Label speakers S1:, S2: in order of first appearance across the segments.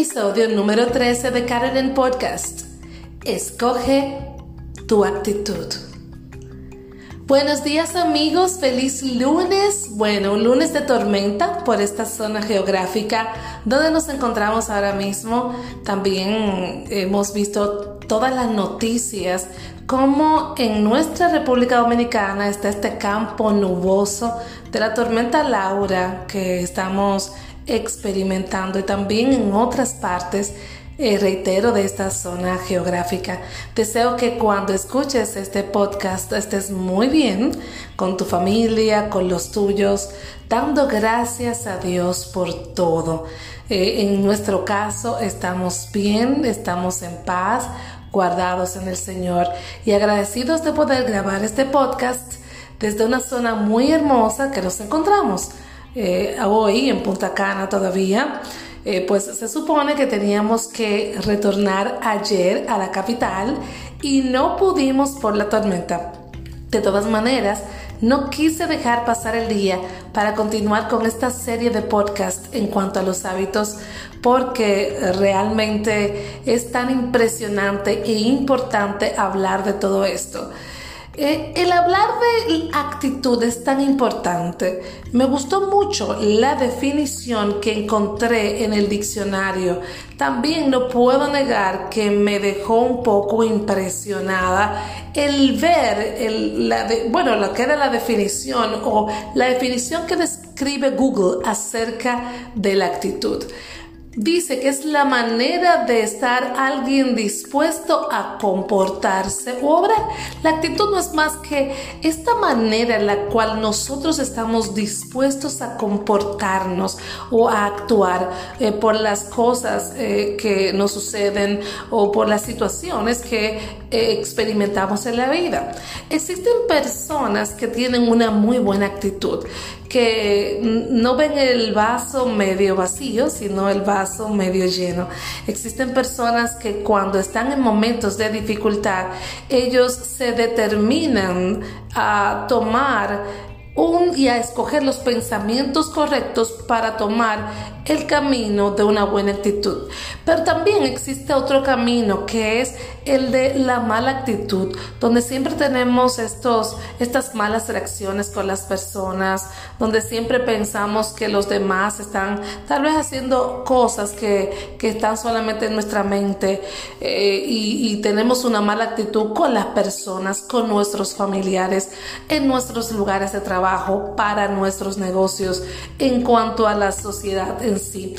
S1: Episodio número 13 de Karen Podcast. Escoge tu actitud. Buenos días amigos, feliz lunes. Bueno, un lunes de tormenta por esta zona geográfica donde nos encontramos ahora mismo. También hemos visto todas las noticias como en nuestra República Dominicana está este campo nuboso de la tormenta Laura que estamos experimentando y también en otras partes, eh, reitero, de esta zona geográfica. Deseo que cuando escuches este podcast estés muy bien con tu familia, con los tuyos, dando gracias a Dios por todo. Eh, en nuestro caso estamos bien, estamos en paz, guardados en el Señor y agradecidos de poder grabar este podcast desde una zona muy hermosa que nos encontramos eh, hoy en Punta Cana todavía, eh, pues se supone que teníamos que retornar ayer a la capital y no pudimos por la tormenta. De todas maneras, no quise dejar pasar el día para continuar con esta serie de podcast en cuanto a los hábitos porque realmente es tan impresionante e importante hablar de todo esto. Eh, el hablar de actitud es tan importante. Me gustó mucho la definición que encontré en el diccionario. También no puedo negar que me dejó un poco impresionada el ver, bueno, lo que era la definición o la definición que describe Google acerca de la actitud. Dice que es la manera de estar alguien dispuesto a comportarse o obrar. La actitud no es más que esta manera en la cual nosotros estamos dispuestos a comportarnos o a actuar eh, por las cosas eh, que nos suceden o por las situaciones que eh, experimentamos en la vida. Existen personas que tienen una muy buena actitud que no ven el vaso medio vacío, sino el vaso medio lleno. Existen personas que cuando están en momentos de dificultad, ellos se determinan a tomar un, y a escoger los pensamientos correctos para tomar el camino de una buena actitud. Pero también existe otro camino que es el de la mala actitud, donde siempre tenemos estos, estas malas reacciones con las personas, donde siempre pensamos que los demás están tal vez haciendo cosas que, que están solamente en nuestra mente eh, y, y tenemos una mala actitud con las personas, con nuestros familiares, en nuestros lugares de trabajo, para nuestros negocios, en cuanto a la sociedad en sí.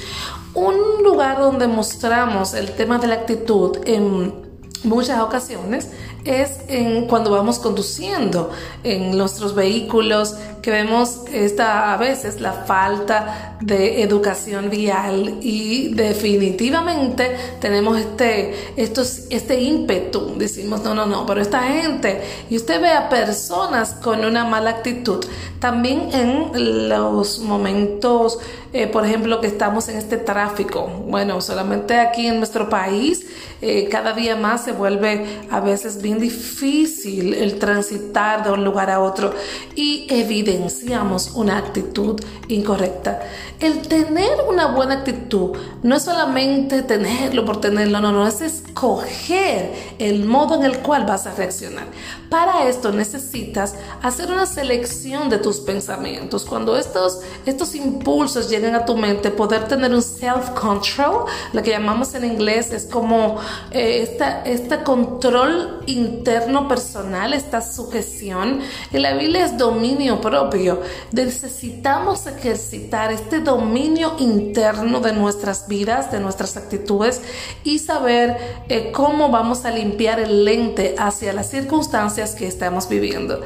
S1: Un lugar donde mostramos el tema de la actitud en muchas ocasiones es en cuando vamos conduciendo en nuestros vehículos que vemos esta a veces la falta de educación vial y definitivamente tenemos este estos, este ímpetu. Decimos no no no pero esta gente y usted ve a personas con una mala actitud. También en los momentos eh, por ejemplo que estamos en este tráfico bueno solamente aquí en nuestro país eh, cada día más se vuelve a veces bien difícil el transitar de un lugar a otro y evidenciamos una actitud incorrecta. El tener una buena actitud no es solamente tenerlo por tenerlo, no, no, es escoger el modo en el cual vas a reaccionar. Para esto necesitas hacer una selección de tus pensamientos. Cuando estos, estos impulsos lleguen a tu mente, poder tener un self-control, lo que llamamos en inglés es como eh, este control interno personal, esta sujeción. En la Biblia es dominio propio. Necesitamos ejercitar este dominio interno de nuestras vidas, de nuestras actitudes y saber eh, cómo vamos a limpiar el lente hacia las circunstancias que estamos viviendo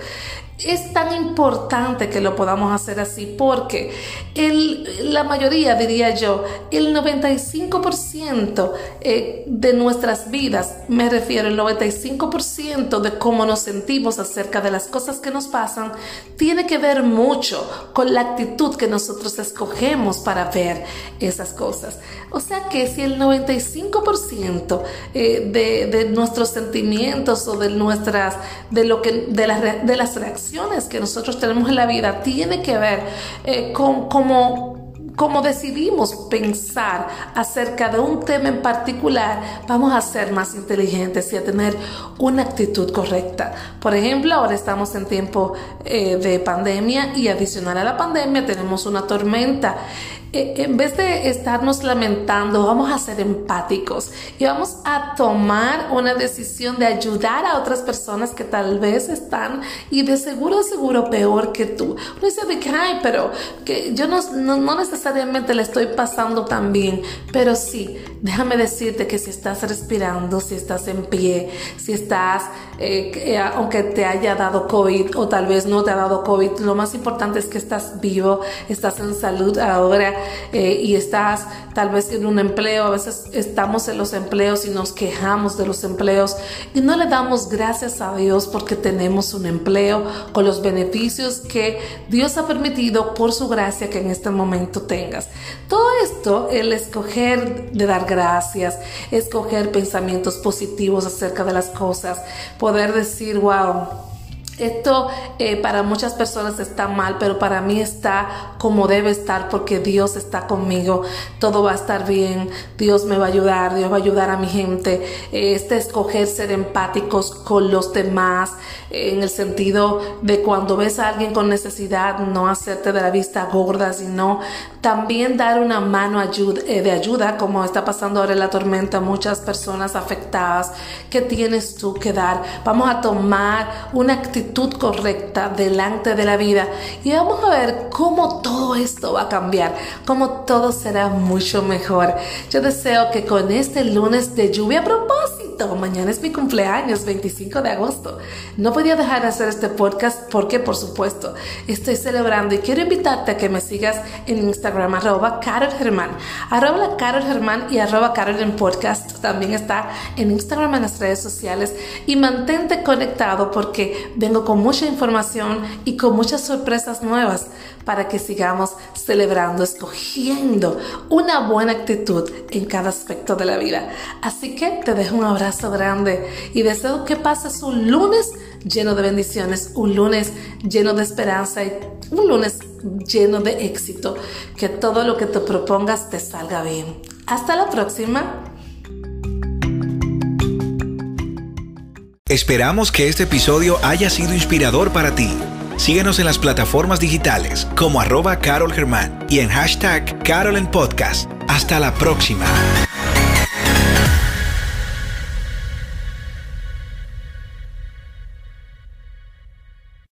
S1: es tan importante que lo podamos hacer así porque el, la mayoría, diría yo, el 95% eh, de nuestras vidas, me refiero el 95% de cómo nos sentimos acerca de las cosas que nos pasan, tiene que ver mucho con la actitud que nosotros escogemos para ver esas cosas. O sea que si el 95% eh, de, de nuestros sentimientos o de nuestras, de lo que, de, de las reacciones, que nosotros tenemos en la vida tiene que ver eh, con cómo como decidimos pensar acerca de un tema en particular, vamos a ser más inteligentes y a tener una actitud correcta. Por ejemplo, ahora estamos en tiempo eh, de pandemia y adicional a la pandemia tenemos una tormenta en vez de estarnos lamentando, vamos a ser empáticos y vamos a tomar una decisión de ayudar a otras personas que tal vez están y de seguro, seguro peor que tú. Uno dice de que, ay, pero que yo no, no, necesariamente le estoy pasando tan bien, pero sí, déjame decirte que si estás respirando, si estás en pie, si estás, eh, eh, aunque te haya dado COVID o tal vez no te ha dado COVID, lo más importante es que estás vivo, estás en salud ahora eh, y estás tal vez en un empleo, a veces estamos en los empleos y nos quejamos de los empleos y no le damos gracias a Dios porque tenemos un empleo con los beneficios que Dios ha permitido por su gracia que en este momento tengas. Todo esto, el escoger de dar gracias, escoger pensamientos positivos acerca de las cosas, poder decir, wow, esto eh, para muchas personas está mal, pero para mí está como debe estar porque Dios está conmigo. Todo va a estar bien. Dios me va a ayudar. Dios va a ayudar a mi gente. este escoger ser empáticos con los demás eh, en el sentido de cuando ves a alguien con necesidad, no hacerte de la vista gorda, sino también dar una mano eh, de ayuda, como está pasando ahora en la tormenta. Muchas personas afectadas. ¿Qué tienes tú que dar? Vamos a tomar una actitud correcta delante de la vida y vamos a ver cómo todo esto va a cambiar, cómo todo será mucho mejor. Yo deseo que con este lunes de lluvia propósito, mañana es mi cumpleaños, 25 de agosto, no podía dejar de hacer este podcast porque por supuesto estoy celebrando y quiero invitarte a que me sigas en Instagram arroba Carol Germán, arroba Carol Germán y arroba Carol en podcast. También está en Instagram en las redes sociales. Y mantente conectado porque vengo con mucha información y con muchas sorpresas nuevas para que sigamos celebrando, escogiendo una buena actitud en cada aspecto de la vida. Así que te dejo un abrazo grande y deseo que pases un lunes lleno de bendiciones, un lunes lleno de esperanza y un lunes lleno de éxito. Que todo lo que te propongas te salga bien. Hasta la próxima.
S2: Esperamos que este episodio haya sido inspirador para ti. Síguenos en las plataformas digitales como arroba Carol Germán y en hashtag Carol en Podcast. Hasta la próxima.